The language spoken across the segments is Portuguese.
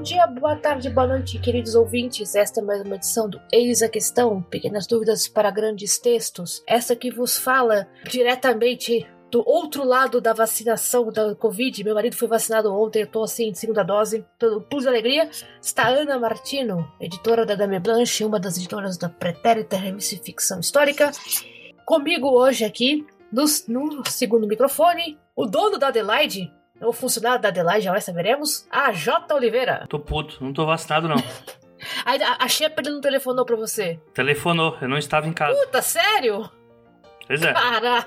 Bom dia, boa tarde, boa noite, queridos ouvintes. Esta é mais uma edição do Eis a Questão, pequenas dúvidas para grandes textos. Essa que vos fala diretamente do outro lado da vacinação da Covid. Meu marido foi vacinado ontem, eu tô assim, segunda dose, plus de alegria. Está Ana Martino, editora da Dame Blanche, uma das editoras da Pretérita Revista Ficção Histórica. Comigo hoje aqui, no, no segundo microfone, o dono da Adelaide, o funcionário da Adelaide, já saberemos, a J. Oliveira. Tô puto, não tô vacinado não. A, a, a Shepard não telefonou pra você? Telefonou, eu não estava em casa. Puta, sério? Pois é. Caraca.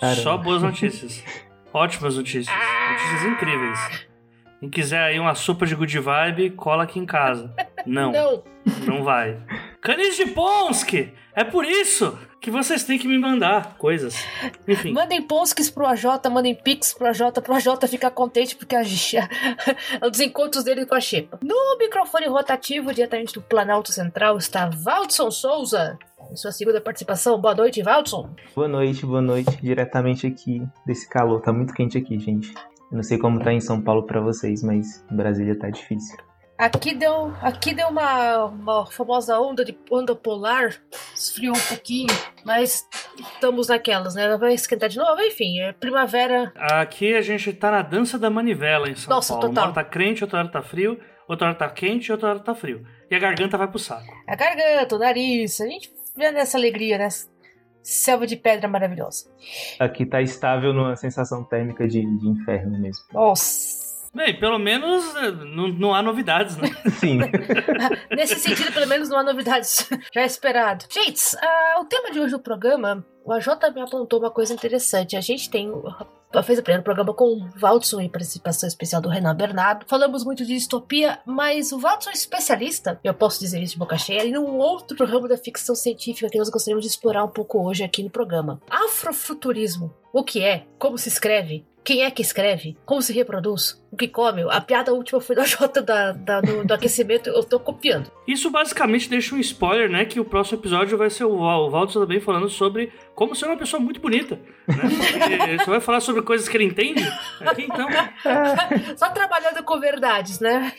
Caramba. Só boas notícias. Ótimas notícias. Notícias incríveis. Quem quiser aí uma sopa de good vibe, cola aqui em casa. Não, não, Não. vai. Canis de Ponski! É por isso que vocês têm que me mandar coisas. Enfim. Mandem Ponskis pro AJ, mandem Pix pro AJ, pro AJ ficar contente porque a, os encontros dele com a Xepa. No microfone rotativo, diretamente do Planalto Central, está Valdson Souza. Em sua segunda participação. Boa noite, Valdson. Boa noite, boa noite. Diretamente aqui desse calor. Tá muito quente aqui, gente. Eu não sei como tá em São Paulo pra vocês, mas em Brasília tá difícil. Aqui deu, aqui deu uma, uma famosa onda de onda polar, esfriou um pouquinho, mas estamos naquelas, né? Vai esquentar de novo, enfim, é primavera. Aqui a gente tá na dança da manivela em São Nossa, Paulo. total. Uma hora tá crente, outra hora tá frio, outra hora tá quente, outra hora tá frio. E a garganta vai pro saco. A garganta, o nariz, a gente vê nessa alegria, né? Selva de pedra maravilhosa. Aqui tá estável numa sensação térmica de, de inferno mesmo. Nossa. Bem, pelo menos eh, não, não há novidades, né? Sim. Nesse sentido, pelo menos não há novidades já esperado. Gente, ah, o tema de hoje do programa, o AJ me apontou uma coisa interessante. A gente tem. Fez o primeiro programa com o Valdson e participação especial do Renan Bernardo. Falamos muito de distopia, mas o Valdson é especialista, eu posso dizer isso de boca cheia, em um outro programa da ficção científica que nós gostaríamos de explorar um pouco hoje aqui no programa. Afrofuturismo. O que é? Como se escreve? Quem é que escreve? Como se reproduz? O que come? A piada última foi da Jota da, da- do, do aquecimento, eu tô copiando. Isso basicamente deixa um spoiler, né? Que o próximo episódio vai ser o, Val, o Valdo também falando sobre como ser uma pessoa muito bonita. Né? Porque Ele só vai falar sobre coisas que ele entende. Aqui então, Só trabalhando com verdades, né?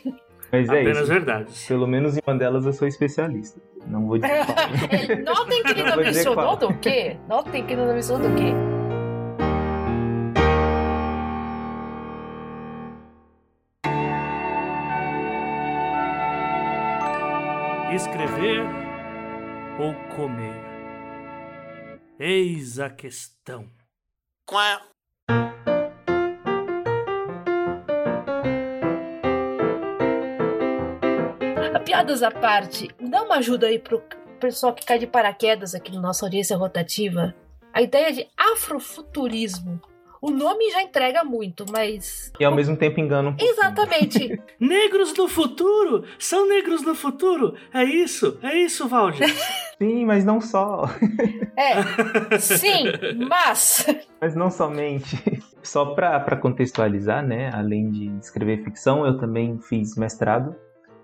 Mas é apenas isso. verdades. Pelo menos em uma delas eu sou especialista. Não vou dizer qual. É, Notem que ele Não não vou dizer mencionou qual. do quê? Notem que ele não mencionou do quê? Escrever ou comer? Eis a questão. A piadas à parte, dá uma ajuda aí pro pessoal que cai de paraquedas aqui na nossa audiência rotativa. A ideia de afrofuturismo. O nome já entrega muito, mas. E ao mesmo tempo engana um pouquinho. Exatamente. Negros no futuro! São negros no futuro! É isso! É isso, Valdir! Sim, mas não só. É. Sim, mas. Mas não somente. Só pra contextualizar, né? Além de escrever ficção, eu também fiz mestrado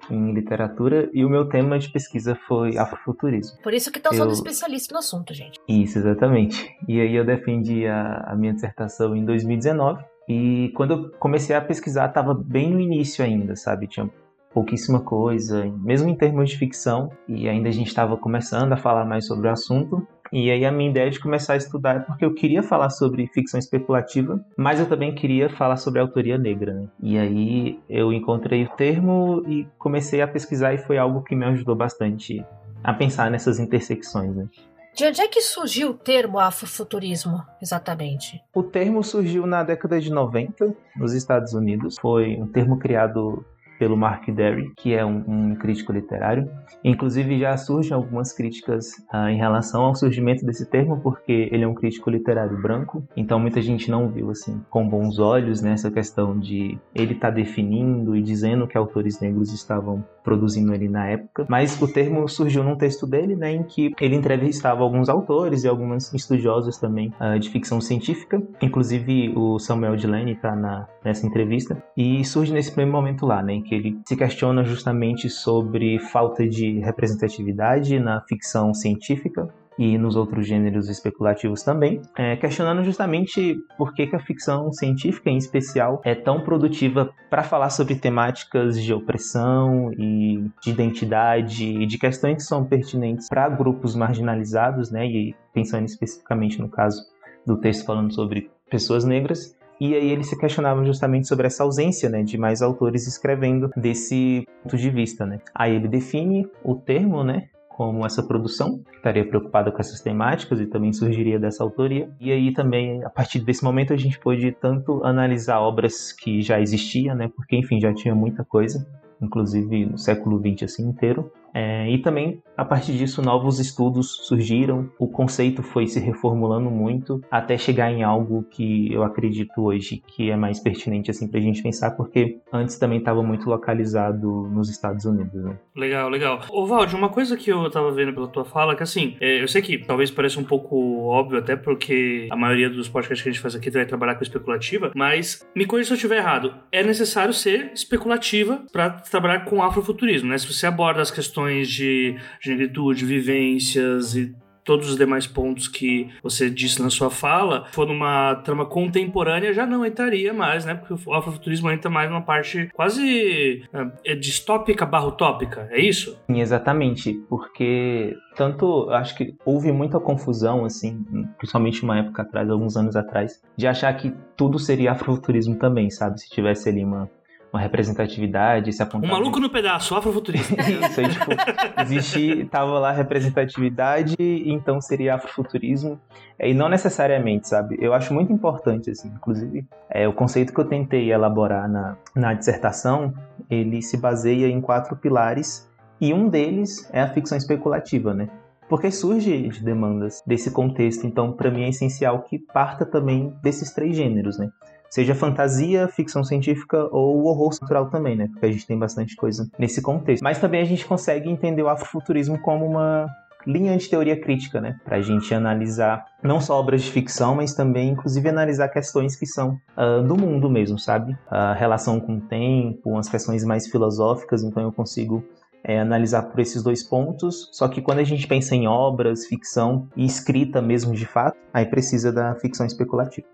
em literatura e o meu tema de pesquisa foi afrofuturismo. Por isso que estão sendo Eu- especialistas no assunto, gente. Isso, exatamente. E aí eu defendi a, a minha dissertação em 2019. E quando eu comecei a pesquisar, estava bem no início ainda, sabe? Tinha pouquíssima coisa, mesmo em termos de ficção. E ainda a gente estava começando a falar mais sobre o assunto. E aí a minha ideia de começar a estudar é porque eu queria falar sobre ficção especulativa, mas eu também queria falar sobre autoria negra, né? E aí eu encontrei o termo e comecei a pesquisar e foi algo que me ajudou bastante a pensar nessas intersecções, né? De onde é que surgiu o termo afrofuturismo, exatamente? O termo surgiu na década de 90 nos Estados Unidos. Foi um termo criado pelo Mark Derry, que é um, um crítico literário. Inclusive já surgem algumas críticas ah, em relação ao surgimento desse termo, porque ele é um crítico literário branco. Então muita gente não viu assim com bons olhos nessa questão de ele estar definindo e dizendo que autores negros estavam produzindo ali na época. Mas o termo surgiu num texto dele, né, em que ele entrevistava alguns autores e alguns estudiosos também ah, de ficção científica. Inclusive o Samuel Delaney está nessa entrevista. E surge nesse primeiro momento lá, né, que ele se questiona justamente sobre falta de representatividade na ficção científica e nos outros gêneros especulativos também, é, questionando justamente por que, que a ficção científica, em especial, é tão produtiva para falar sobre temáticas de opressão e de identidade e de questões que são pertinentes para grupos marginalizados, né? E pensando especificamente no caso do texto falando sobre pessoas negras, e aí ele se questionava justamente sobre essa ausência né, de mais autores escrevendo desse ponto de vista. Né? Aí ele define o termo, né, como essa produção, que estaria preocupada com essas temáticas e também surgiria dessa autoria. E aí também, a partir desse momento, a gente pôde tanto analisar obras que já existiam, né, porque enfim, já tinha muita coisa, inclusive no século XX assim inteiro, é, e também, a partir disso, novos estudos surgiram, o conceito foi se reformulando muito, até chegar em algo que eu acredito hoje que é mais pertinente assim, para a gente pensar, porque antes também estava muito localizado nos Estados Unidos. Né? Legal, legal. Ô, Valde, uma coisa que eu estava vendo pela tua fala, que assim, é, eu sei que talvez pareça um pouco óbvio, até porque a maioria dos podcasts que a gente faz aqui vai trabalhar com especulativa, mas me corrija se eu estiver errado, é necessário ser especulativa para trabalhar com afrofuturismo, né? Se você aborda as questões questões de negritude, vivências e todos os demais pontos que você disse na sua fala, for numa trama contemporânea, já não entraria mais, né? Porque o afrofuturismo entra mais numa parte quase é, distópica barra utópica, é isso? Sim, exatamente, porque tanto, acho que houve muita confusão, assim, principalmente uma época atrás, alguns anos atrás, de achar que tudo seria afrofuturismo também, sabe? Se tivesse ali uma uma representatividade, se apontar. Um maluco no pedaço, afrofuturista. Isso, aí, tipo, existia, tava lá representatividade, então seria afrofuturismo. E não necessariamente, sabe? Eu acho muito importante, assim, inclusive, é, o conceito que eu tentei elaborar na, na dissertação, ele se baseia em quatro pilares, e um deles é a ficção especulativa, né? porque surge de demandas desse contexto. Então, para mim é essencial que parta também desses três gêneros, né? Seja fantasia, ficção científica ou horror natural também, né? Porque a gente tem bastante coisa nesse contexto. Mas também a gente consegue entender o afrofuturismo como uma linha de teoria crítica, né? Para a gente analisar não só obras de ficção, mas também, inclusive, analisar questões que são uh, do mundo mesmo, sabe? A relação com o tempo, as questões mais filosóficas. Então, eu consigo é, analisar por esses dois pontos. Só que quando a gente pensa em obras, ficção e escrita mesmo de fato, aí precisa da ficção especulativa.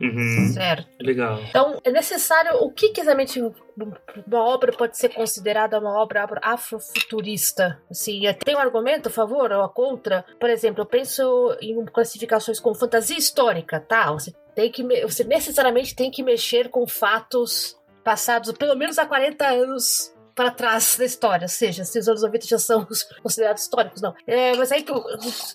Uhum. Certo. Legal. Então, é necessário. O que, exatamente uma obra pode ser considerada uma obra afrofuturista? Assim, tem um argumento a favor ou a contra? Por exemplo, eu penso em classificações como fantasia histórica, tá? Você tem que. Você necessariamente tem que mexer com fatos passados pelo menos há 40 anos para trás da história, ou seja, se os anos 90 já são considerados históricos, não. É, mas aí,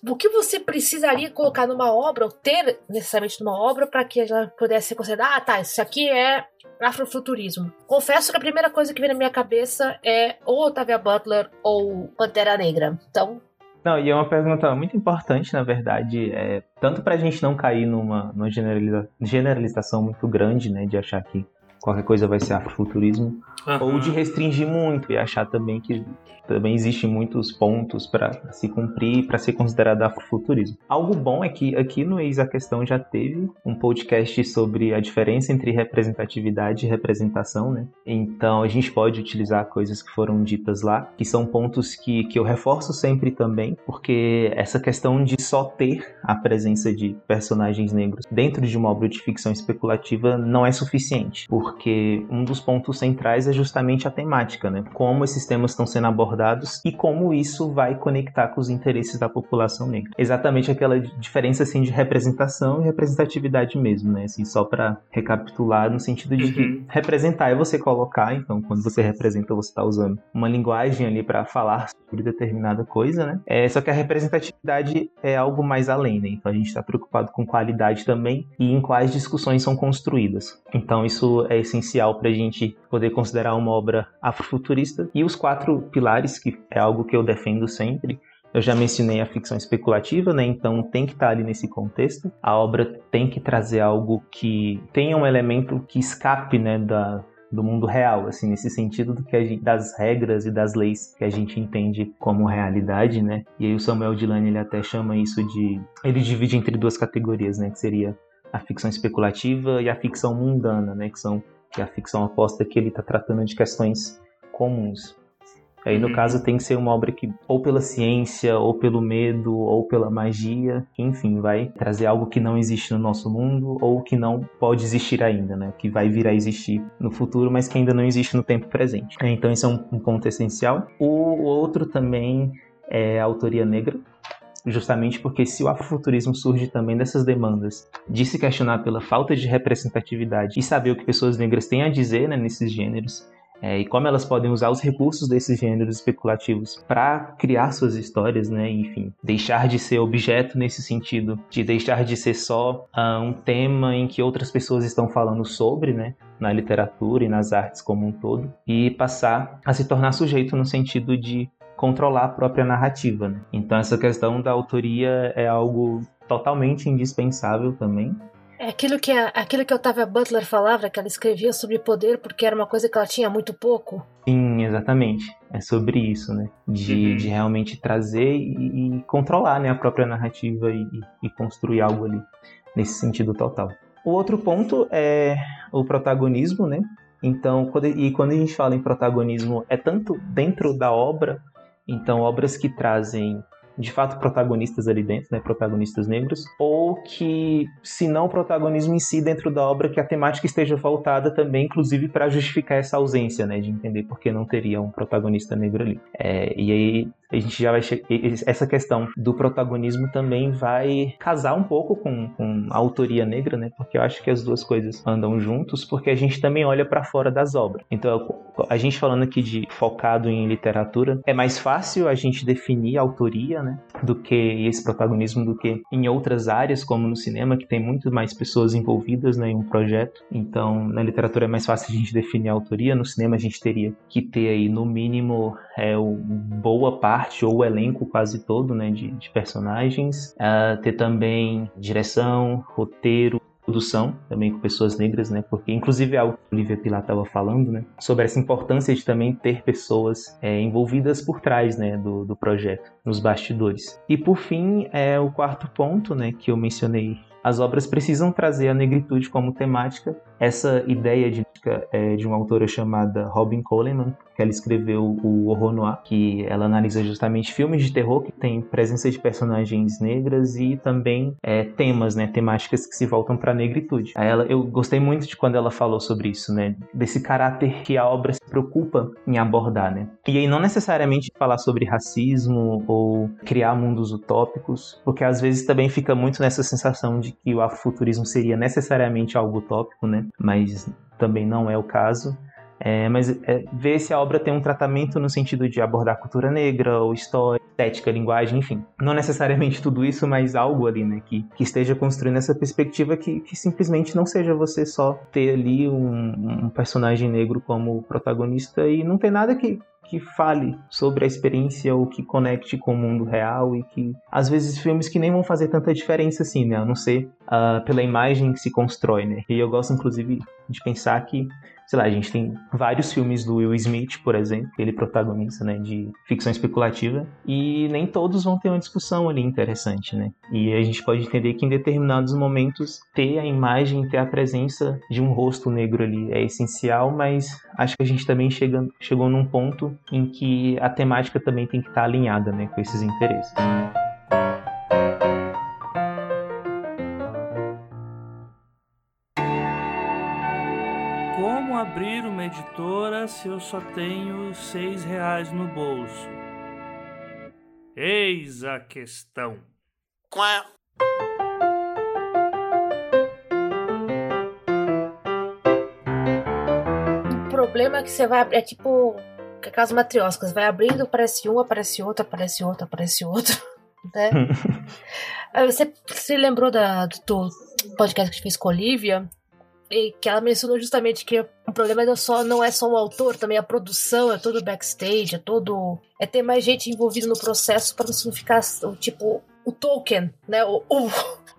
o, que você precisaria colocar numa obra, ou ter necessariamente numa obra, para que ela pudesse ser considerada, ah, tá, isso aqui é afrofuturismo. Confesso que a primeira coisa que vem na minha cabeça é ou Octavia Butler ou Pantera Negra. Então, não, e é uma pergunta muito importante, na verdade, é, tanto para a gente não cair numa, numa generaliza, generalização muito grande, né, de achar que qualquer coisa vai ser afrofuturismo, uhum. ou de restringir muito e achar também que também existem muitos pontos para se cumprir para ser considerado afrofuturismo. Algo bom é que aqui no Eis a Questão já teve um podcast sobre a diferença entre representatividade e representação, né? Então a gente pode utilizar coisas que foram ditas lá, que são pontos que, que eu reforço sempre também, porque essa questão de só ter a presença de personagens negros dentro de uma obra de ficção especulativa não é suficiente, porque um dos pontos centrais é justamente a temática, né? Como esses temas estão sendo abordados abordados e como isso vai conectar com os interesses da população negra. Exatamente aquela diferença assim de representação e representatividade mesmo, né? Assim, só para recapitular no sentido de que uhum. representar é você colocar, então quando você representa você está usando uma linguagem ali para falar sobre determinada coisa, né? É, só que a representatividade é algo mais além, né? Então a gente está preocupado com qualidade também e em quais discussões são construídas. Então isso é essencial para a gente poder considerar uma obra afrofuturista e os quatro pilares que é algo que eu defendo sempre. Eu já mencionei a ficção especulativa, né? Então tem que estar ali nesse contexto. A obra tem que trazer algo que tenha um elemento que escape, né, da, do mundo real, assim, nesse sentido do que gente, das regras e das leis que a gente entende como realidade, né? E aí o Samuel Delany ele até chama isso de, ele divide entre duas categorias, né? Que seria a ficção especulativa e a ficção mundana, né? Que são que é a ficção aposta que ele está tratando de questões comuns. Aí, no uhum. caso, tem que ser uma obra que, ou pela ciência, ou pelo medo, ou pela magia, enfim, vai trazer algo que não existe no nosso mundo, ou que não pode existir ainda, né? Que vai vir a existir no futuro, mas que ainda não existe no tempo presente. Então, isso é um, um ponto essencial. O outro também é a autoria negra, justamente porque se o afrofuturismo surge também dessas demandas de se questionar pela falta de representatividade e saber o que pessoas negras têm a dizer né, nesses gêneros, é, e como elas podem usar os recursos desses gêneros especulativos para criar suas histórias, né? Enfim, deixar de ser objeto nesse sentido, de deixar de ser só uh, um tema em que outras pessoas estão falando sobre, né? Na literatura e nas artes como um todo, e passar a se tornar sujeito no sentido de controlar a própria narrativa. Né? Então essa questão da autoria é algo totalmente indispensável também. É aquilo que a, aquilo que a Octavia Butler falava, que ela escrevia sobre poder porque era uma coisa que ela tinha muito pouco. Sim, exatamente. É sobre isso, né? De, uhum. de realmente trazer e, e, controlar né, a própria narrativa e, e construir algo ali nesse sentido total. O outro ponto é o protagonismo, né? Então, quando, e quando a gente fala em protagonismo, é tanto dentro da obra então, obras que trazem de fato protagonistas ali dentro, né, protagonistas negros, ou que, se não o protagonismo em si dentro da obra, que a temática esteja voltada também, inclusive, para justificar essa ausência, né, de entender por que não teria um protagonista negro ali. É, e aí a gente já vai essa questão do protagonismo também vai casar um pouco com, com a autoria negra, né? Porque eu acho que as duas coisas andam juntos, porque a gente também olha para fora das obras. Então, a gente falando aqui de focado em literatura, é mais fácil a gente definir autoria, né? Do que esse protagonismo do que em outras áreas, como no cinema, que tem muito mais pessoas envolvidas né, em um projeto. Então, na literatura é mais fácil a gente definir a autoria, no cinema a gente teria que ter aí no mínimo é, boa parte parte ou o elenco quase todo né, de, de personagens, uh, ter também direção, roteiro, produção também com pessoas negras, né? Porque inclusive é algo que a Olivia Pilar estava falando, né? Sobre essa importância de também ter pessoas é, envolvidas por trás, né? Do, do projeto, nos bastidores. E por fim, é o quarto ponto, né? Que eu mencionei as obras precisam trazer a negritude como temática. Essa ideia de, é, de uma autora chamada Robin Coleman, que ela escreveu o Horror Noir, que ela analisa justamente filmes de terror que tem presença de personagens negras e também é, temas, né, temáticas que se voltam para a negritude. Ela, eu gostei muito de quando ela falou sobre isso, né, desse caráter que a obra se preocupa em abordar, né. E aí não necessariamente falar sobre racismo ou criar mundos utópicos, porque às vezes também fica muito nessa sensação de que o afrofuturismo seria necessariamente algo utópico, né, mas também não é o caso. É, mas é, ver se a obra tem um tratamento no sentido de abordar cultura negra, ou história, estética, linguagem, enfim. Não necessariamente tudo isso, mas algo ali, né? Que, que esteja construindo essa perspectiva que, que simplesmente não seja você só ter ali um, um personagem negro como protagonista e não tem nada que, que fale sobre a experiência ou que conecte com o mundo real e que às vezes filmes que nem vão fazer tanta diferença assim, né? A não ser uh, pela imagem que se constrói, né? E eu gosto inclusive de pensar que sei lá, a gente tem vários filmes do Will Smith, por exemplo, ele protagonista, né, de ficção especulativa, e nem todos vão ter uma discussão ali interessante, né? E a gente pode entender que em determinados momentos ter a imagem, ter a presença de um rosto negro ali é essencial, mas acho que a gente também chega, chegou num ponto em que a temática também tem que estar alinhada, né, com esses interesses. Abrir uma editora se eu só tenho seis reais no bolso? Eis a questão. Quá. O problema é que você vai. É tipo. Aquelas matrioscas, vai abrindo, aparece um, aparece outro, aparece outro, aparece outro. Né? você se lembrou da, do podcast que a gente fez com a Olivia? Que ela mencionou justamente que o problema não, é só, não é só o autor, também a produção, é todo backstage, é todo. É ter mais gente envolvida no processo para não ficar tipo o token, né? O, o,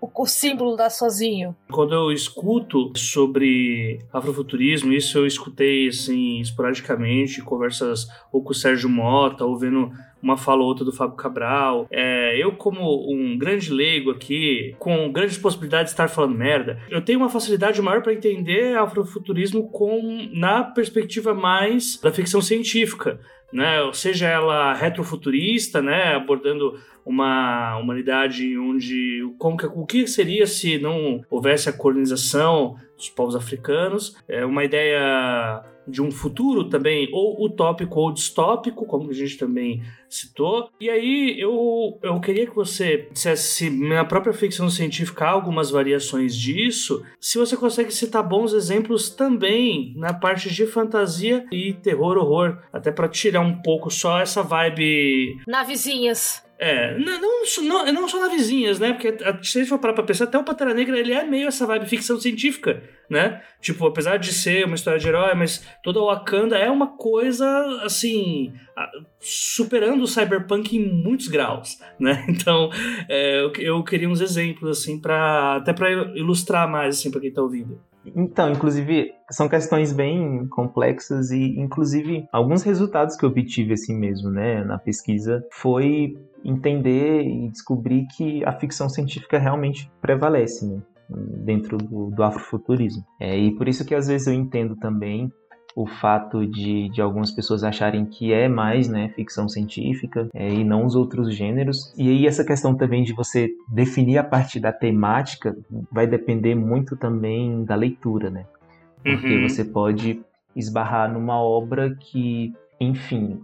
o, símbolo da sozinho. Quando eu escuto sobre afrofuturismo, isso eu escutei assim esporadicamente, conversas ou com o Sérgio Mota, ou vendo uma fala ou outra do Fábio Cabral. É, eu, como um grande leigo aqui, com grandes possibilidades de estar falando merda, eu tenho uma facilidade maior para entender afrofuturismo com, na perspectiva mais da ficção científica né? Seja ela retrofuturista, né? Abordando uma humanidade onde como que, o que seria se não houvesse a colonização dos povos africanos? É uma ideia de um futuro também, ou utópico ou distópico, como a gente também citou. E aí eu, eu queria que você dissesse se na própria ficção científica algumas variações disso, se você consegue citar bons exemplos também na parte de fantasia e terror, horror, até para tirar um pouco só essa vibe. Navezinhas. É, não, não, não só navezinhas, né? Porque se a gente for parar pra pensar, até o Pantera Negra ele é meio essa vibe ficção científica, né? Tipo, apesar de ser uma história de herói, mas toda o Wakanda é uma coisa, assim, superando o cyberpunk em muitos graus, né? Então, é, eu, eu, queria uns exemplos, assim, para até para ilustrar mais, assim, pra quem tá ouvindo. Então, inclusive, são questões bem complexas e, inclusive, alguns resultados que eu obtive assim mesmo, né, na pesquisa, foi entender e descobrir que a ficção científica realmente prevalece, né? dentro do, do afrofuturismo. É, e por isso que às vezes eu entendo também o fato de, de algumas pessoas acharem que é mais né, ficção científica é, e não os outros gêneros. E aí essa questão também de você definir a partir da temática vai depender muito também da leitura, né? Porque uhum. você pode esbarrar numa obra que enfim,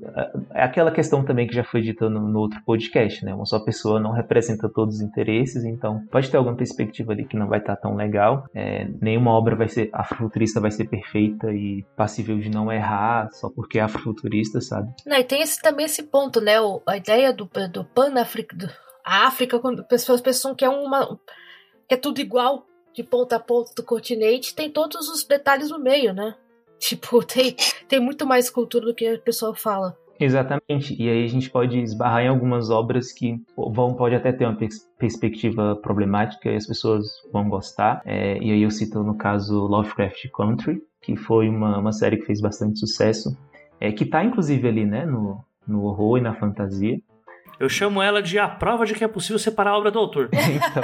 é aquela questão também que já foi dita no, no, outro podcast, né? Uma só pessoa não representa todos os interesses, então pode ter alguma perspectiva ali que não vai estar tão legal. É, nenhuma obra vai ser afrofuturista vai ser perfeita e passível de não errar só porque é afrofuturista, sabe? Não, e tem esse, também esse ponto, né? O, a ideia do, do pan-áfrica, a África, quando pessoas pensam que é uma que é tudo igual de ponta a ponta do continente, tem todos os detalhes no meio, né? Tipo, tem, tem muito mais cultura do que a pessoa fala. Exatamente. E aí a gente pode esbarrar em algumas obras que vão pode até ter uma pers perspectiva problemática e as pessoas vão gostar. É, e aí eu cito no caso Lovecraft Country, que foi uma, uma série que fez bastante sucesso, é, que está inclusive ali, né, no, no horror e na fantasia. Eu chamo ela de a prova de que é possível separar a obra do autor. Então.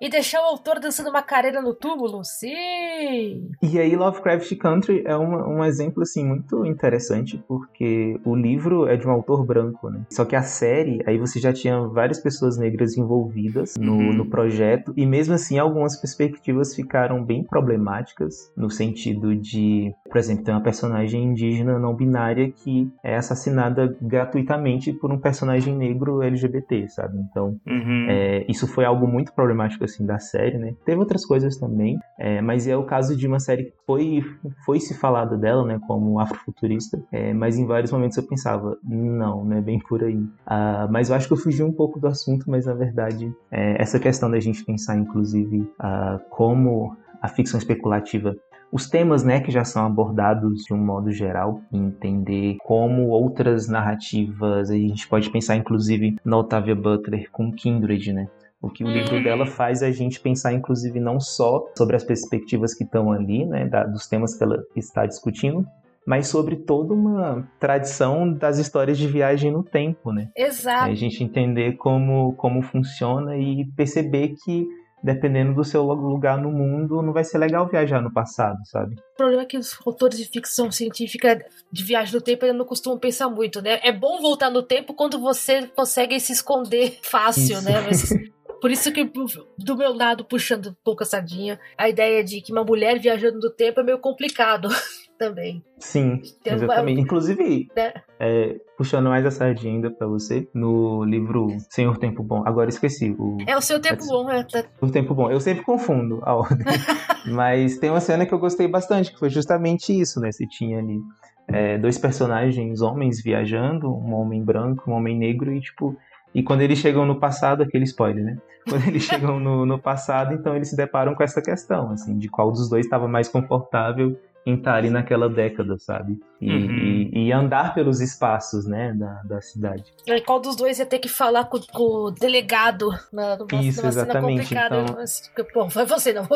e deixar o autor dançando uma carreira no túmulo? Sim! E aí Lovecraft Country é um, um exemplo, assim, muito interessante, porque o livro é de um autor branco, né? Só que a série, aí você já tinha várias pessoas negras envolvidas no, uhum. no projeto, e mesmo assim algumas perspectivas ficaram bem problemáticas, no sentido de, por exemplo, tem uma personagem indígena não binária que é assassinada gratuitamente por um personagem negro negro LGBT, sabe? Então, uhum. é, isso foi algo muito problemático, assim, da série, né? Teve outras coisas também, é, mas é o caso de uma série que foi, foi se falado dela, né, como afrofuturista, é, mas em vários momentos eu pensava, não, não é bem por aí. Uh, mas eu acho que eu fugi um pouco do assunto, mas na verdade, é, essa questão da gente pensar, inclusive, uh, como a ficção especulativa os temas né, que já são abordados de um modo geral, entender como outras narrativas, a gente pode pensar inclusive na Octavia Butler com Kindred, né? O que o livro uhum. dela faz é a gente pensar, inclusive, não só sobre as perspectivas que estão ali, né, da, dos temas que ela está discutindo, mas sobre toda uma tradição das histórias de viagem no tempo, né? Exato. É a gente entender como, como funciona e perceber que dependendo do seu lugar no mundo, não vai ser legal viajar no passado, sabe? O problema é que os autores de ficção científica de viagem no tempo ainda não costumam pensar muito, né? É bom voltar no tempo quando você consegue se esconder fácil, Isso. né? Mas Por isso que, do meu lado, puxando pouca sardinha, a ideia de que uma mulher viajando no tempo é meio complicado também. Sim, Tem exatamente. Uma... Inclusive, né? é, puxando mais a sardinha ainda pra você, no livro Senhor Tempo Bom, agora esqueci. O... É o Seu Tempo é, Bom, é. Tá... O Tempo Bom. Eu sempre confundo a ordem. Mas tem uma cena que eu gostei bastante, que foi justamente isso, né? Você tinha ali é, dois personagens homens viajando, um homem branco, um homem negro, e tipo e quando eles chegam no passado, aquele spoiler, né? Quando eles chegam no, no passado, então eles se deparam com essa questão, assim, de qual dos dois estava mais confortável em estar ali naquela década, sabe? E, uhum. e, e, andar pelos espaços, né, da, da cidade. E qual dos dois ia ter que falar com, com o delegado na, numa, Isso, numa exatamente. cena complicada? Então... Bom, foi você, não.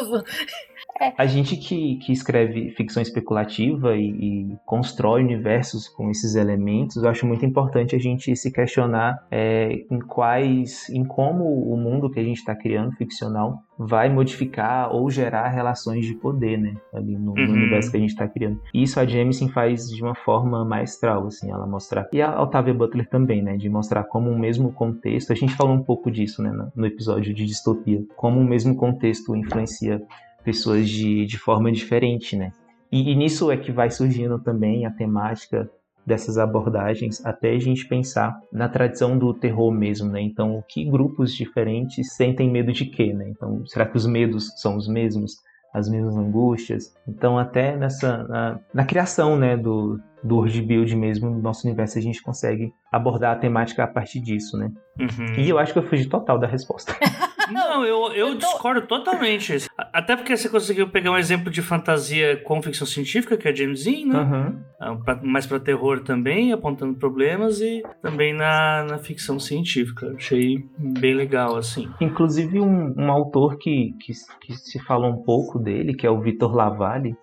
É. A gente que, que escreve ficção especulativa e, e, constrói universos com esses elementos, eu acho muito importante a gente se questionar é, em quais, em como o mundo que a gente está criando ficcional vai modificar ou gerar relações de poder, né, ali no, uhum. no universo que a gente está criando. E isso a Jameson faz de uma forma maestral, assim, ela mostra e a Octavia Butler também, né, de mostrar como o mesmo contexto. A gente falou um pouco disso, né, no episódio de distopia, como o mesmo contexto influencia pessoas de, de forma diferente, né? E, e nisso é que vai surgindo também a temática dessas abordagens até a gente pensar na tradição do terror mesmo, né? Então, que grupos diferentes sentem medo de quê, né? Então, será que os medos são os mesmos? As mesmas angústias? Então, até nessa na, na criação, né, do, do Urge Build mesmo, no nosso universo, a gente consegue abordar a temática a partir disso, né? Uhum. E eu acho que eu fugi total da resposta. Não, eu, eu, eu tô... discordo totalmente. Até porque você conseguiu pegar um exemplo de fantasia com ficção científica, que é James Dean, né? Uhum. Mais pra terror também, apontando problemas, e também na, na ficção científica. Achei bem legal, assim. Inclusive, um, um autor que, que, que se fala um pouco dele, que é o Vitor Lavalle.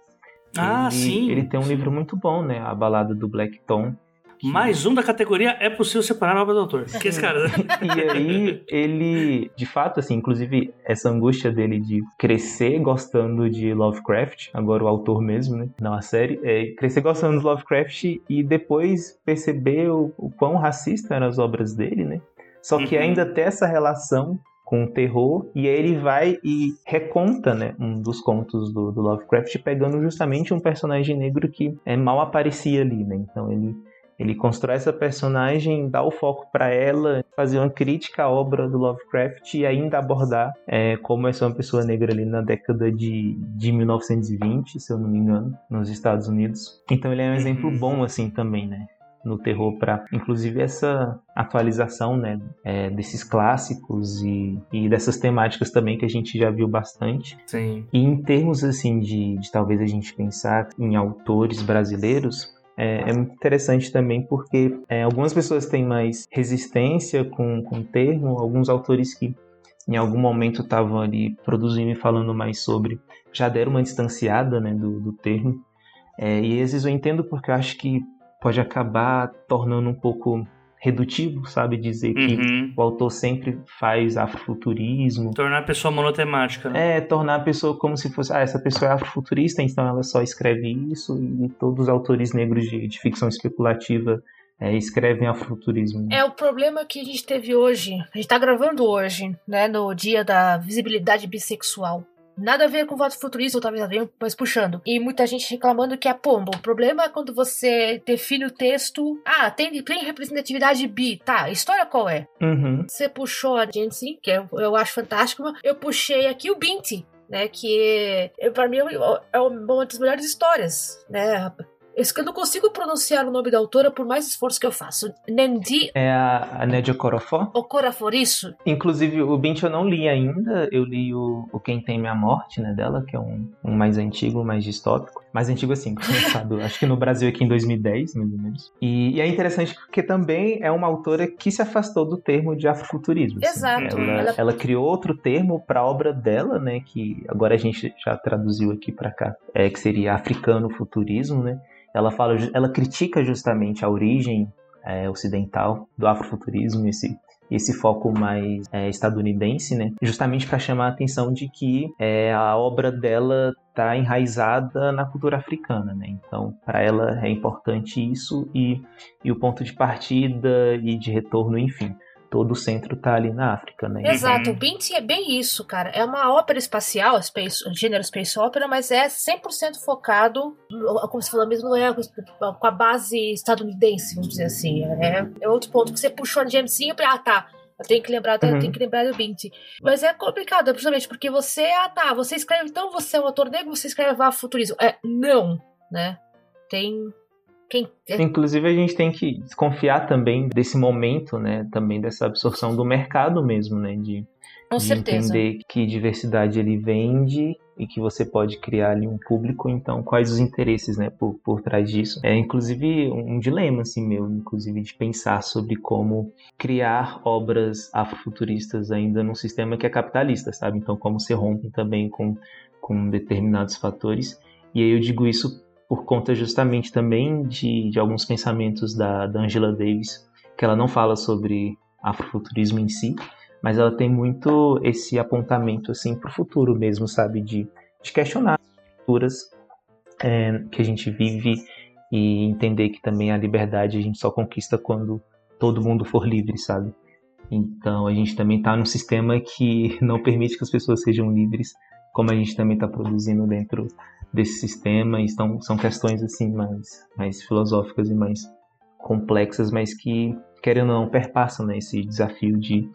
Ah, ele, sim. Ele tem um livro muito bom, né? A Balada do Black Tom mais um da categoria é possível separar a obra do autor. Que esse cara. E aí, ele, de fato, assim, inclusive essa angústia dele de crescer gostando de Lovecraft, agora o autor mesmo, né? Não a série, é crescer gostando de Lovecraft e depois perceber o, o quão racista eram as obras dele, né? Só que uhum. ainda tem essa relação com o terror, e aí ele vai e reconta, né, um dos contos do, do Lovecraft, pegando justamente um personagem negro que é, mal aparecia ali, né, então ele ele constrói essa personagem, dá o foco para ela, fazer uma crítica à obra do Lovecraft e ainda abordar é, como é ser uma pessoa negra ali na década de, de 1920, se eu não me engano, nos Estados Unidos. Então ele é um exemplo uhum. bom assim também, né? no terror para inclusive essa atualização né é, desses clássicos e, e dessas temáticas também que a gente já viu bastante Sim. e em termos assim de, de talvez a gente pensar em autores brasileiros é, é muito interessante também porque é, algumas pessoas têm mais resistência com, com o termo, alguns autores que em algum momento estavam ali produzindo e falando mais sobre, já deram uma distanciada né, do, do termo. É, e às vezes eu entendo porque eu acho que pode acabar tornando um pouco redutivo, sabe? Dizer que uhum. o autor sempre faz afrofuturismo. Tornar a pessoa monotemática, né? É, tornar a pessoa como se fosse, ah, essa pessoa é afrofuturista, então ela só escreve isso, e todos os autores negros de, de ficção especulativa é, escrevem afrofuturismo. É o problema que a gente teve hoje. A gente tá gravando hoje, né, no dia da visibilidade bissexual. Nada a ver com voto futurista, ou talvez venha mas puxando. E muita gente reclamando que é pombo. O problema é quando você define o texto. Ah, tem, tem representatividade bi. Tá, a história qual é? Uhum. Você puxou a Jensen, que eu, eu acho fantástico. Eu puxei aqui o Binti, né? Que para mim é uma das melhores histórias, né? Eu não consigo pronunciar o nome da autora por mais esforço que eu faço. Nendi. É a, a Nedia Corofó? O Corafor, isso. Inclusive, o Bint eu não li ainda. Eu li o, o Quem Teme a Morte, né, dela, que é um, um mais antigo, mais distópico. Mais antigo assim, acho que no Brasil aqui em 2010, mais ou menos. E, e, é interessante porque também é uma autora que se afastou do termo de afrofuturismo. Assim. Exato. Ela, ela... ela, criou outro termo para a obra dela, né, que agora a gente já traduziu aqui para cá, é, que seria africano futurismo, né? ela fala, ela critica justamente a origem é, ocidental do afrofuturismo, esse esse foco mais é, estadunidense, né? Justamente para chamar a atenção de que é, a obra dela está enraizada na cultura africana, né? Então, para ela é importante isso e, e o ponto de partida e de retorno, enfim todo o centro tá ali na África, né? Exato, o Binti é bem isso, cara. É uma ópera espacial, space, gênero space opera, mas é 100% focado, como você falou mesmo, não é com a base estadunidense, vamos dizer assim. É, é outro ponto que você puxou a James Dean ah, tá, eu tenho que lembrar, uhum. eu tenho que lembrar do Binti. Mas é complicado, principalmente porque você, ah tá, você escreve, então você é um autor negro, você escreve futurismo. É, não, né? Tem quem... É Inclusive a gente tem que desconfiar também desse momento, né? Também dessa absorção do mercado mesmo, né? De, Com de certeza. entender que diversidade ele vende e que você pode criar ali um público, então quais os interesses, né, por, por trás disso. É inclusive um dilema assim meu, inclusive de pensar sobre como criar obras afrofuturistas ainda num sistema que é capitalista, sabe? Então como se rompe também com com determinados fatores. E aí eu digo isso por conta justamente também de, de alguns pensamentos da, da Angela Davis, que ela não fala sobre afrofuturismo em si, mas ela tem muito esse apontamento assim para o futuro mesmo, sabe, de, de questionar as culturas é, que a gente vive e entender que também a liberdade a gente só conquista quando todo mundo for livre, sabe? Então a gente também está num sistema que não permite que as pessoas sejam livres, como a gente também está produzindo dentro desse sistema. Então são questões assim mais, mais filosóficas e mais complexas, mas que querendo ou não perpassam né, esse desafio de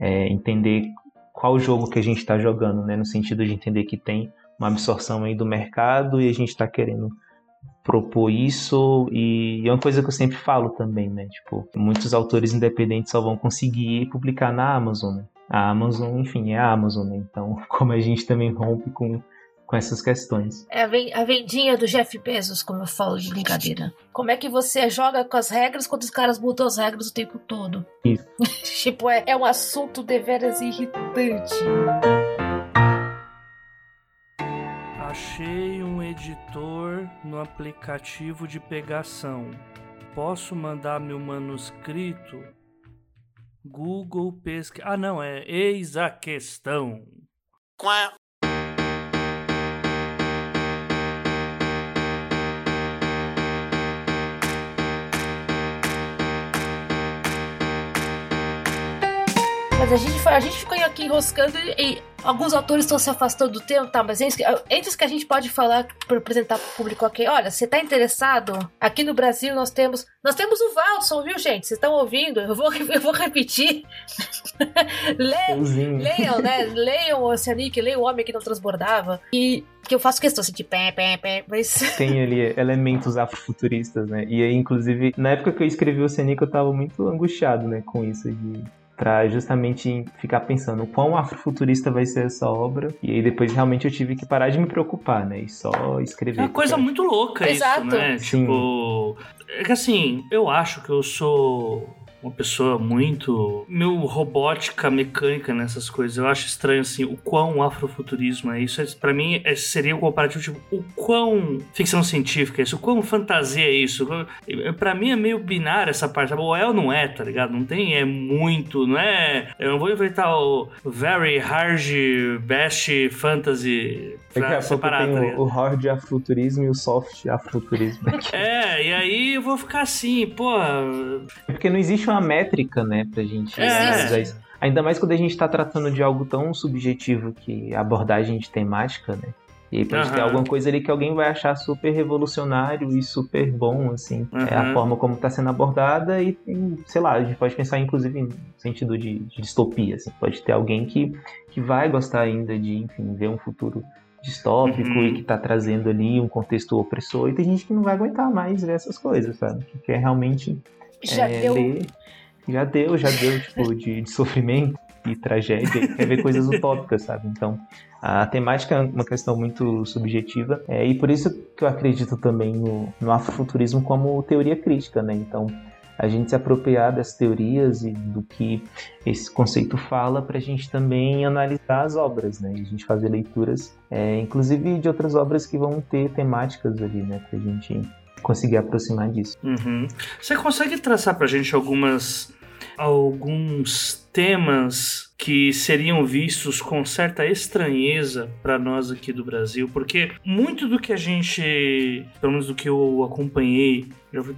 é, entender qual jogo que a gente está jogando, né, no sentido de entender que tem uma absorção aí do mercado e a gente está querendo propor isso e é uma coisa que eu sempre falo também, né? Tipo, muitos autores independentes só vão conseguir publicar na Amazon, né? A Amazon, enfim, é a Amazon, né? Então, como a gente também rompe com, com essas questões. É a vendinha do Jeff Bezos, como eu falo de brincadeira. Como é que você joga com as regras quando os caras mudam as regras o tempo todo? Isso. tipo, é, é um assunto deveras irritante. Achei um editor no aplicativo de pegação. Posso mandar meu manuscrito? Google pesquisa. Ah, não, é eis a questão. Quá. Mas a gente, a gente ficou aqui enroscando e alguns autores estão se afastando do tema, tá? Mas entre, entre os que a gente pode falar para apresentar para o público aqui, olha, você tá interessado? Aqui no Brasil nós temos. Nós temos o Valson, viu, gente? Vocês estão ouvindo? Eu vou, eu vou repetir. Le, leiam, né? Leiam o Oceanic, leiam o Homem que não transbordava. E que eu faço questão assim de pé, pé, pé, mas... Tem ali elementos afrofuturistas, né? E aí, inclusive, na época que eu escrevi o Oceanic, eu tava muito angustiado, né, com isso de para justamente ficar pensando quão afrofuturista vai ser essa obra. E aí depois realmente eu tive que parar de me preocupar, né? E só escrever. É uma coisa muito louca Exato. isso, né? Sim. Tipo, é que assim, eu acho que eu sou uma pessoa muito meu robótica, mecânica nessas coisas. Eu acho estranho assim o quão afrofuturismo é isso. É, para mim é, seria um comparativo tipo o quão ficção científica é isso, o quão fantasia é isso. Para mim é meio binário essa parte. Sabe? O é ou não é, tá ligado? Não tem é muito, não é. Eu não vou inventar o very hard best fantasy Daqui a pouco tem tá o, o hard afrofuturismo e o soft afrofuturismo. é, e aí eu vou ficar assim, pô. É porque não existe uma métrica, né, pra gente é. isso. Ainda mais quando a gente tá tratando de algo tão subjetivo que abordagem de temática, né? E aí pode uhum. ter alguma coisa ali que alguém vai achar super revolucionário e super bom, assim. Uhum. É a forma como está sendo abordada e, sei lá, a gente pode pensar inclusive em sentido de, de distopia, assim. Pode ter alguém que, que vai gostar ainda de, enfim, ver um futuro distópico uhum. e que está trazendo ali um contexto opressor. E tem gente que não vai aguentar mais ver essas coisas, sabe? Que quer realmente já é, deu. ler. Já deu, já deu, tipo, de, de sofrimento e tragédia, quer ver coisas utópicas, sabe? Então, a temática é uma questão muito subjetiva, é, e por isso que eu acredito também no, no afrofuturismo como teoria crítica, né? Então, a gente se apropriar das teorias e do que esse conceito fala para a gente também analisar as obras, né? E a gente fazer leituras, é, inclusive de outras obras que vão ter temáticas ali, né? Para a gente conseguir aproximar disso. Uhum. Você consegue traçar para a gente algumas alguns temas que seriam vistos com certa estranheza para nós aqui do Brasil, porque muito do que a gente, pelo menos do que eu acompanhei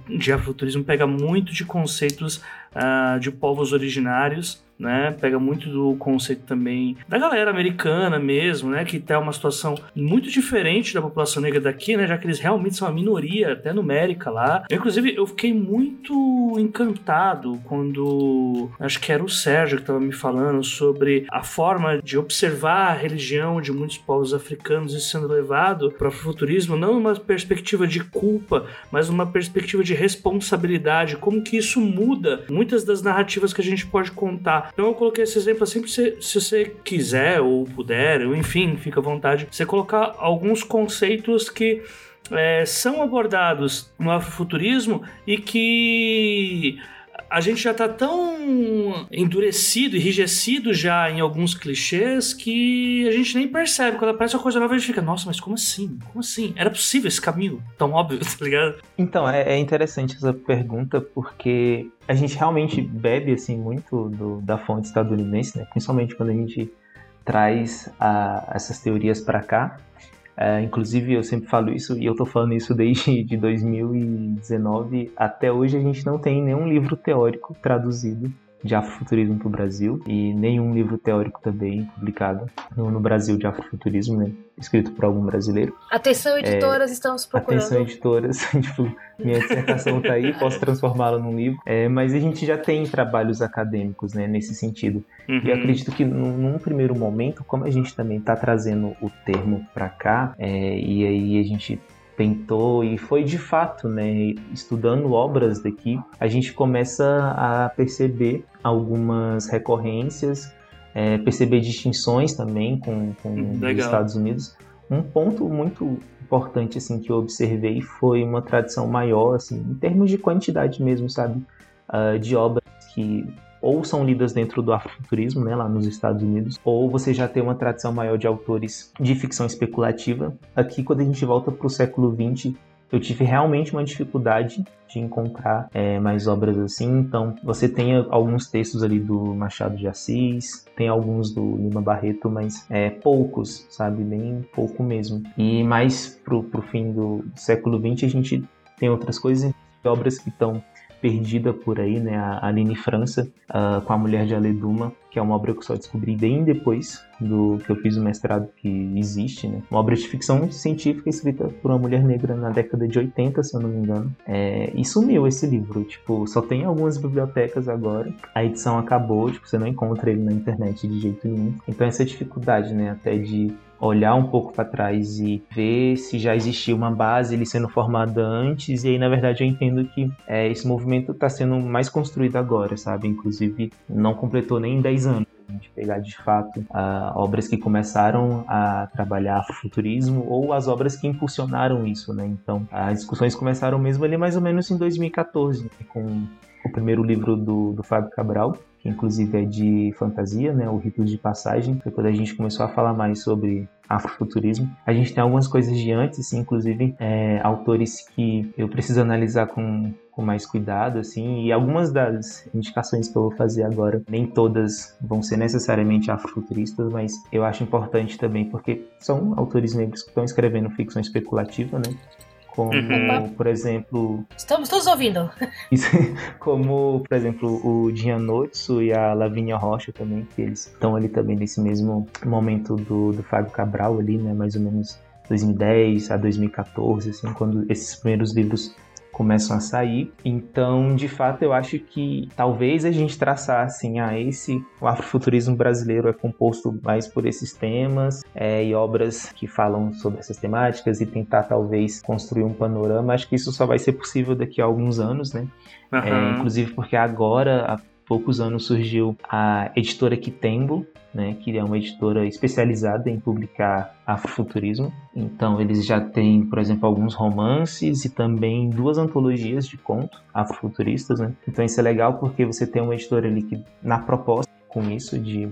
de afrofuturismo, pega muito de conceitos uh, de povos originários né? Pega muito do conceito também da galera americana mesmo, né? Que tem uma situação muito diferente da população negra daqui, né? Já que eles realmente são uma minoria, até numérica lá. Eu, inclusive, eu fiquei muito encantado quando acho que era o Sérgio que estava me falando sobre a forma de observar a religião de muitos povos africanos e sendo levado para o futurismo, não numa perspectiva de culpa, mas numa perspectiva de responsabilidade, como que isso muda muitas das narrativas que a gente pode contar então eu coloquei esse exemplo assim, se, se você quiser ou puder, ou enfim, fica à vontade, você colocar alguns conceitos que é, são abordados no afrofuturismo e que a gente já tá tão endurecido, enrijecido já em alguns clichês que a gente nem percebe. Quando aparece uma coisa nova, a gente fica, nossa, mas como assim? Como assim? Era possível esse caminho tão óbvio, tá ligado? Então, é, é interessante essa pergunta porque a gente realmente bebe, assim, muito do, da fonte estadunidense, né? Principalmente quando a gente traz a, essas teorias para cá. É, inclusive, eu sempre falo isso, e eu tô falando isso desde de 2019. Até hoje, a gente não tem nenhum livro teórico traduzido de afrofuturismo para o Brasil e nenhum livro teórico também publicado no, no Brasil de afrofuturismo, né? escrito por algum brasileiro. Atenção, editoras, é, estamos procurando. Atenção, editoras, tipo, minha dissertação tá aí, posso transformá-la num livro. É, mas a gente já tem trabalhos acadêmicos, né, nesse sentido. Uhum. E eu acredito que num, num, primeiro momento, como a gente também está trazendo o termo para cá, é, e aí a gente tentou e foi de fato, né, estudando obras daqui, a gente começa a perceber algumas recorrências, é, perceber distinções também com, com hum, os Estados Unidos. Um ponto muito importante assim que eu observei foi uma tradição maior, assim, em termos de quantidade mesmo, sabe, uh, de obras que ou são lidas dentro do afrofuturismo, né, lá nos Estados Unidos, ou você já tem uma tradição maior de autores de ficção especulativa. Aqui, quando a gente volta para o século XX, eu tive realmente uma dificuldade de encontrar é, mais obras assim. Então, você tem alguns textos ali do Machado de Assis, tem alguns do Lima Barreto, mas é, poucos, sabe? Bem pouco mesmo. E mais pro, pro fim do século XX, a gente tem outras coisas, obras que estão perdida por aí, né? A Aline França, uh, com A Mulher de Aleduma, que é uma obra que eu só descobri bem depois do que eu fiz o mestrado que existe, né? Uma obra de ficção científica escrita por uma mulher negra na década de 80, se eu não me engano. É, e sumiu esse livro, tipo, só tem algumas bibliotecas agora. A edição acabou, tipo, você não encontra ele na internet de jeito nenhum. Então essa dificuldade, né, até de olhar um pouco para trás e ver se já existia uma base ele sendo formada antes e aí na verdade eu entendo que é, esse movimento está sendo mais construído agora, sabe? Inclusive não completou nem 10 anos a gente pegar de fato obras que começaram a trabalhar afrofuturismo ou as obras que impulsionaram isso, né? Então, as discussões começaram mesmo ali mais ou menos em 2014, né? com o primeiro livro do, do Fábio Cabral, que inclusive é de fantasia, né, o Ritos de Passagem, foi quando a gente começou a falar mais sobre afrofuturismo. A gente tem algumas coisas de antes, inclusive é, autores que eu preciso analisar com, com mais cuidado, assim, e algumas das indicações que eu vou fazer agora, nem todas vão ser necessariamente afrofuturistas, mas eu acho importante também porque são autores negros que estão escrevendo ficção especulativa, né? Como, uhum. por exemplo... Estamos todos ouvindo. como, por exemplo, o Gianotsu e a Lavínia Rocha também, que eles estão ali também nesse mesmo momento do, do Fábio Cabral ali, né, mais ou menos 2010 a 2014, assim, quando esses primeiros livros começam a sair. Então, de fato, eu acho que talvez a gente traçar assim, ah, esse o afrofuturismo brasileiro é composto mais por esses temas é, e obras que falam sobre essas temáticas e tentar talvez construir um panorama. Acho que isso só vai ser possível daqui a alguns anos, né? Uhum. É, inclusive porque agora, há poucos anos, surgiu a editora Kitembo, né, que é uma editora especializada em publicar afrofuturismo. Então, eles já têm, por exemplo, alguns romances e também duas antologias de contos afrofuturistas. Né? Então, isso é legal porque você tem uma editora ali que, na proposta com isso, de,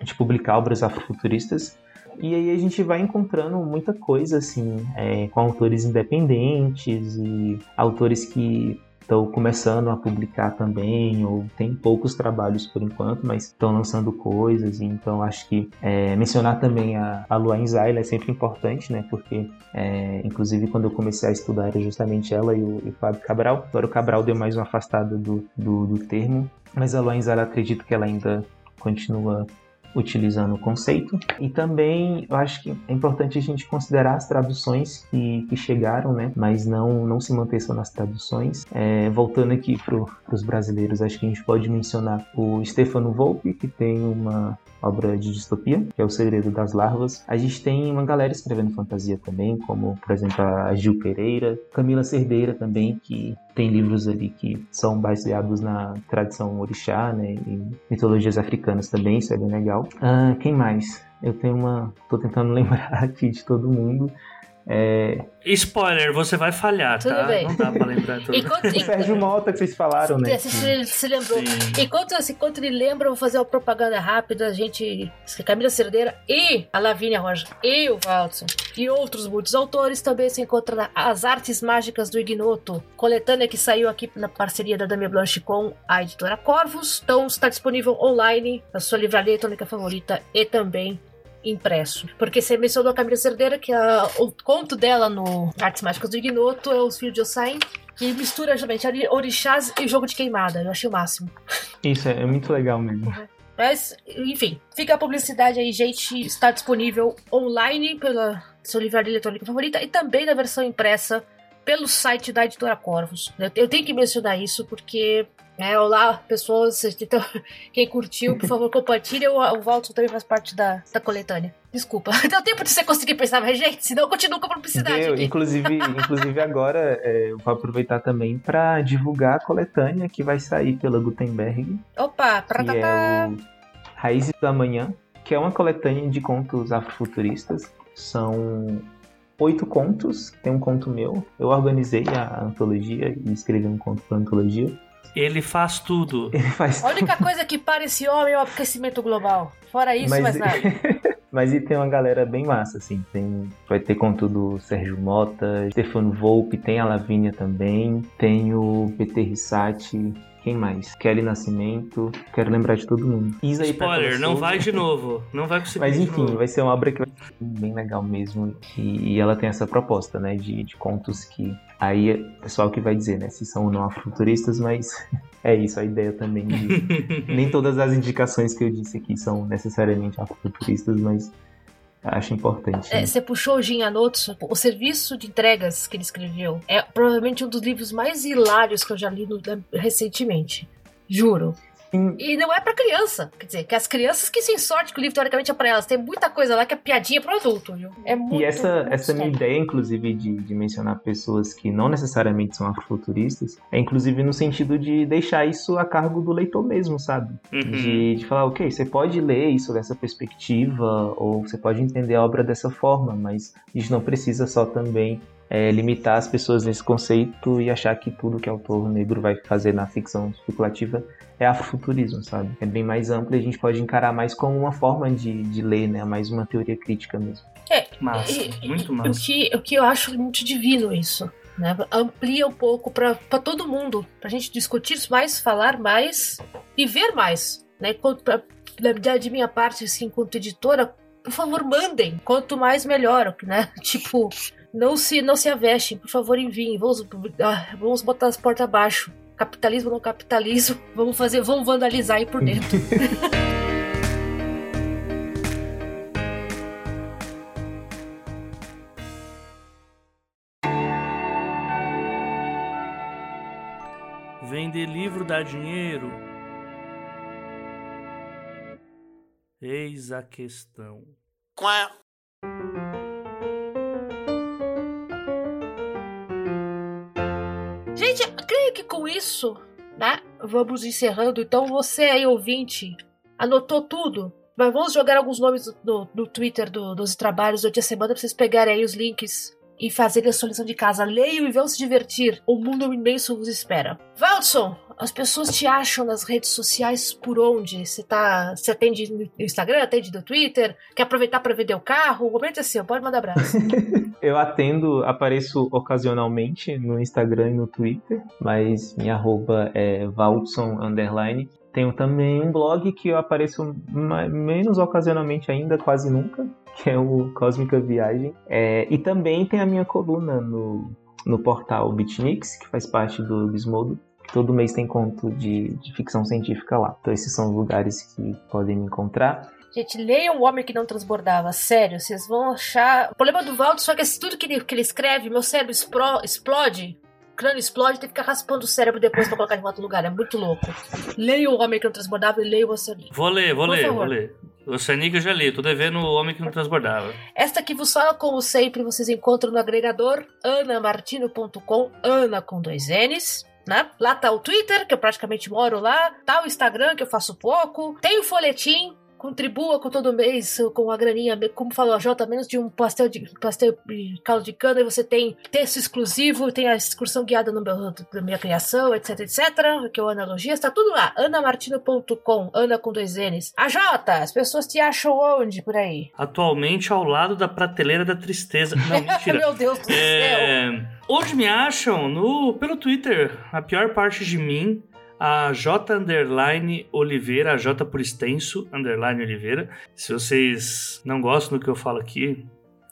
de publicar obras afrofuturistas, e aí a gente vai encontrando muita coisa assim, é, com autores independentes e autores que estão começando a publicar também, ou tem poucos trabalhos por enquanto, mas estão lançando coisas, então acho que é, mencionar também a, a Luan Zayla é sempre importante, né, porque é, inclusive quando eu comecei a estudar era justamente ela e o, e o Fábio Cabral, agora o Cabral deu mais uma afastada do, do, do termo, mas a Luan Zayla acredito que ela ainda continua utilizando o conceito. E também eu acho que é importante a gente considerar as traduções que, que chegaram, né? Mas não, não se manter só nas traduções. É, voltando aqui para os brasileiros, acho que a gente pode mencionar o Stefano Volpe, que tem uma obra de distopia, que é O Segredo das Larvas. A gente tem uma galera escrevendo fantasia também, como, por exemplo, a Gil Pereira, Camila Cerdeira também, que tem livros ali que são baseados na tradição orixá, né, e mitologias africanas também, isso é bem legal. Ah, quem mais? Eu tenho uma... tô tentando lembrar aqui de todo mundo. É... Spoiler, você vai falhar, Tudo tá? Bem. Não dá pra lembrar tudo. Enquanto, O Sérgio Mota que vocês falaram, né? Se, se, se lembrou. Sim. Enquanto, assim, enquanto ele lembra, eu vou fazer uma propaganda rápida. A gente. Camila Cerdeira e a Lavínia Roja e o Waldson e outros muitos autores também se encontram na As Artes Mágicas do Ignoto, coletânea que saiu aqui na parceria da Dami Blanche com a editora Corvus. Então está disponível online na sua livraria eletrônica favorita e também impresso. Porque você mencionou a Camila Cerdeira, que a- o conto dela no Artes Mágicas do Ignoto é Os Filhos de Ossain, que mistura justamente ori- orixás e jogo de queimada. Eu achei o máximo. Isso, é muito legal mesmo. Mas, enfim, fica a publicidade aí, gente. Está disponível online pela sua livraria eletrônica favorita e também na versão impressa pelo site da editora Corvus. Eu tenho que mencionar isso porque. É, olá, pessoas. Então, quem curtiu, por favor, compartilhe. O, o Walter também faz parte da, da coletânea. Desculpa. Deu tempo de você conseguir pensar, mas, gente, senão eu continuo com a publicidade. Inclusive, inclusive agora é, eu vou aproveitar também para divulgar a coletânea que vai sair pela Gutenberg, Opa, que pratatá. é o Raízes da Manhã, que é uma coletânea de contos afrofuturistas. São oito contos, tem um conto meu. Eu organizei a antologia e escrevi um conto para antologia. Ele faz tudo. Ele faz A única coisa que para esse homem é o aquecimento global. Fora isso, Mas- mais nada. Mas e tem uma galera bem massa, assim. Tem, vai ter conto do Sérgio Mota, Stefano Volpe, tem a Lavínia também, tem o PT Rissati, quem mais? Kelly Nascimento, quero lembrar de todo mundo. Isa e Pétala Spoiler, não vai de novo. Não vai conseguir Mas de enfim, novo. vai ser uma obra que vai ser bem legal mesmo. E, e ela tem essa proposta, né? De, de contos que. Aí é o pessoal que vai dizer, né? Se são ou não afrofuturistas, mas é isso, a ideia também de. Nem todas as indicações que eu disse aqui são necessariamente afrofuturistas, mas acho importante. É, né? você puxou o Jin Anotsu, o serviço de entregas que ele escreveu é provavelmente um dos livros mais hilários que eu já li no- recentemente. Juro. E não é pra criança. Quer dizer, que as crianças que sem sorte que o livro teoricamente é pra elas. Tem muita coisa lá que é piadinha pro adulto, viu? É muito. E essa, muito essa minha ideia, inclusive, de, de mencionar pessoas que não necessariamente são afrofuturistas, é inclusive no sentido de deixar isso a cargo do leitor mesmo, sabe? Uhum. de, de falar, ok, você pode ler isso dessa perspectiva, ou você pode entender a obra dessa forma, mas a gente não precisa só também é, limitar as pessoas nesse conceito e achar que tudo que o autor negro vai fazer na ficção especulativa é afrofuturismo, sabe? É bem mais amplo e a gente pode encarar mais como uma forma de, de ler, né? Mais uma teoria crítica mesmo. Massa, E- muito O massa. que, o que eu acho muito divino isso. Né? Amplia um pouco pra pra todo mundo. Pra gente discutir mais, falar mais e ver mais. Né? Quanto pra- da- de minha parte, assim, enquanto editora, por favor, mandem. Quanto mais, melhor. Né? Tipo, não se, não se avestem. Por favor, enviem. Vamos, ah, vamos botar as portas abaixo. Capitalismo não capitalismo. Vamos fazer, vamos vandalizar aí por dentro. Vender livro dá dinheiro? Eis a questão. Quack. Que com isso, né? Vamos encerrando. Então, você aí, ouvinte, anotou tudo. Mas vamos jogar alguns nomes no, no Twitter do- dos trabalhos durante a semana pra vocês pegarem aí os links e fazerem a sua lição de casa. Leiam e vão se divertir. O mundo imenso vos espera. Valdson, as pessoas te acham nas redes sociais por onde? Você tá. Você atende no Instagram, atende no Twitter? Quer aproveitar pra vender o carro? O momento é seu, pode mandar abraço. Eu atendo, apareço ocasionalmente no Instagram e no Twitter, mas minha arroba é Valdson. Tenho também um blog que eu apareço ma- menos ocasionalmente ainda, quase nunca, que é o Cósmica Viagem. É, e também tem a minha coluna no, no portal Bitnix, que faz parte do Gizmodo. Todo mês tem conto de, de ficção científica lá. Então esses são os lugares que podem me encontrar. Gente, leiam O Homem que Não Transbordava. Sério, vocês vão achar. O problema do Valdo só é que esse- tudo que ele, que ele escreve, meu cérebro explode. O crânio explode, tem que ficar raspando o cérebro depois pra colocar em outro lugar. É muito louco. Leiam O Homem que Não Transbordava e leiam o Oceania. Vou ler, vou Por ler, favor. vou ler. O Oceanic eu já li, tô devendo o Homem que não transbordava. Esta que vos fala, como sempre, vocês encontram no agregador anamartino.com, Ana com dois N's. Né? Lá tá o Twitter, que eu praticamente moro lá. Tá o Instagram, que eu faço pouco. Tem o folhetim, contribua com todo mês com a graninha, como falou a Jota, menos de um pastel de pastel de caldo de cana, e você tem texto exclusivo, tem a excursão guiada no meu, da minha criação, etc, etc, que é o analogia, está tudo lá, anamartino.com, Ana com dois N's. A Jota, as pessoas te acham onde por aí? Atualmente ao lado da prateleira da tristeza. Não, mentira. meu Deus do É, céu. Onde me acham? No, pelo Twitter. A pior parte de mim, a J underline Oliveira, a J por extenso, underline Oliveira. Se vocês não gostam do que eu falo aqui,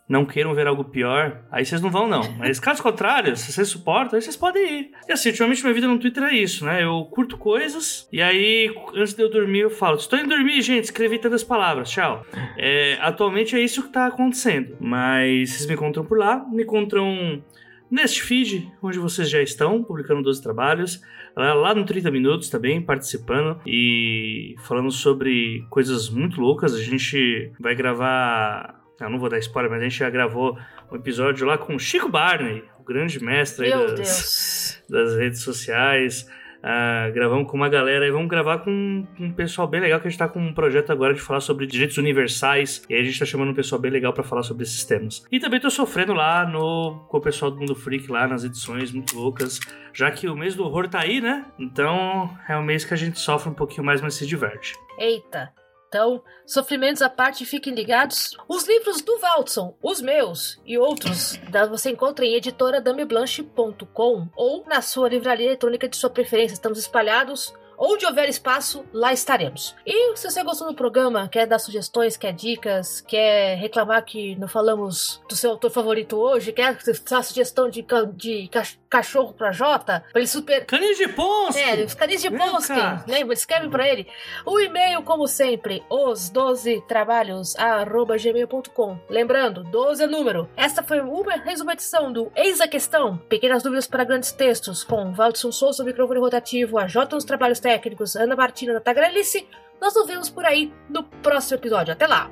não queiram ver algo pior, aí vocês não vão, não. Mas caso contrário, se vocês suportam, aí vocês podem ir. E assim, ultimamente minha vida no Twitter é isso, né? Eu curto coisas, e aí, antes de eu dormir, eu falo: Estou indo dormir, gente, escrevi tantas palavras, tchau. É, atualmente é isso que tá acontecendo. Mas vocês me encontram por lá, me encontram neste feed, onde vocês já estão, publicando 12 trabalhos. Lá lá no 30 Minutos também, participando e falando sobre coisas muito loucas. A gente vai gravar. Eu não vou dar spoiler, mas a gente já gravou um episódio lá com o Chico Barney, o grande mestre das, das redes sociais. Ah, gravamos com uma galera e vamos gravar com um, pessoal bem legal que a gente tá com um projeto agora de falar sobre direitos universais e aí a gente tá chamando um pessoal bem legal pra falar sobre esses temas. E também tô sofrendo lá no com o pessoal do Mundo Freak lá nas edições muito loucas, já que o mês do horror tá aí, né? Então é um mês que a gente sofre um pouquinho mais, mas se diverte. Eita. Então, sofrimentos à parte, fiquem ligados. Os livros do Valdson, os meus e outros, você encontra em editoradameblanche.com ou na sua livraria eletrônica de sua preferência. Estamos espalhados. Onde houver espaço, lá estaremos. E se você gostou do programa, quer dar sugestões, quer dicas, quer reclamar que não falamos do seu autor favorito hoje, quer dar sugestão de, de cach- cachorro pra Jota, pra ele super Caninhos de Pons! é, os carinhos de cá. Lembra? Escreve pra ele. O e-mail, como sempre, os 12 trabalhos, arroba gmail.com. Lembrando, 12 é número. Esta foi uma resuma edição do Eis a Questão. Pequenas dúvidas para grandes textos, com Valdson Souza, o microfone rotativo, a J nos trabalhos técnicos, Ana Martina na Tagralice. Nós nos vemos por aí no próximo episódio. Até lá!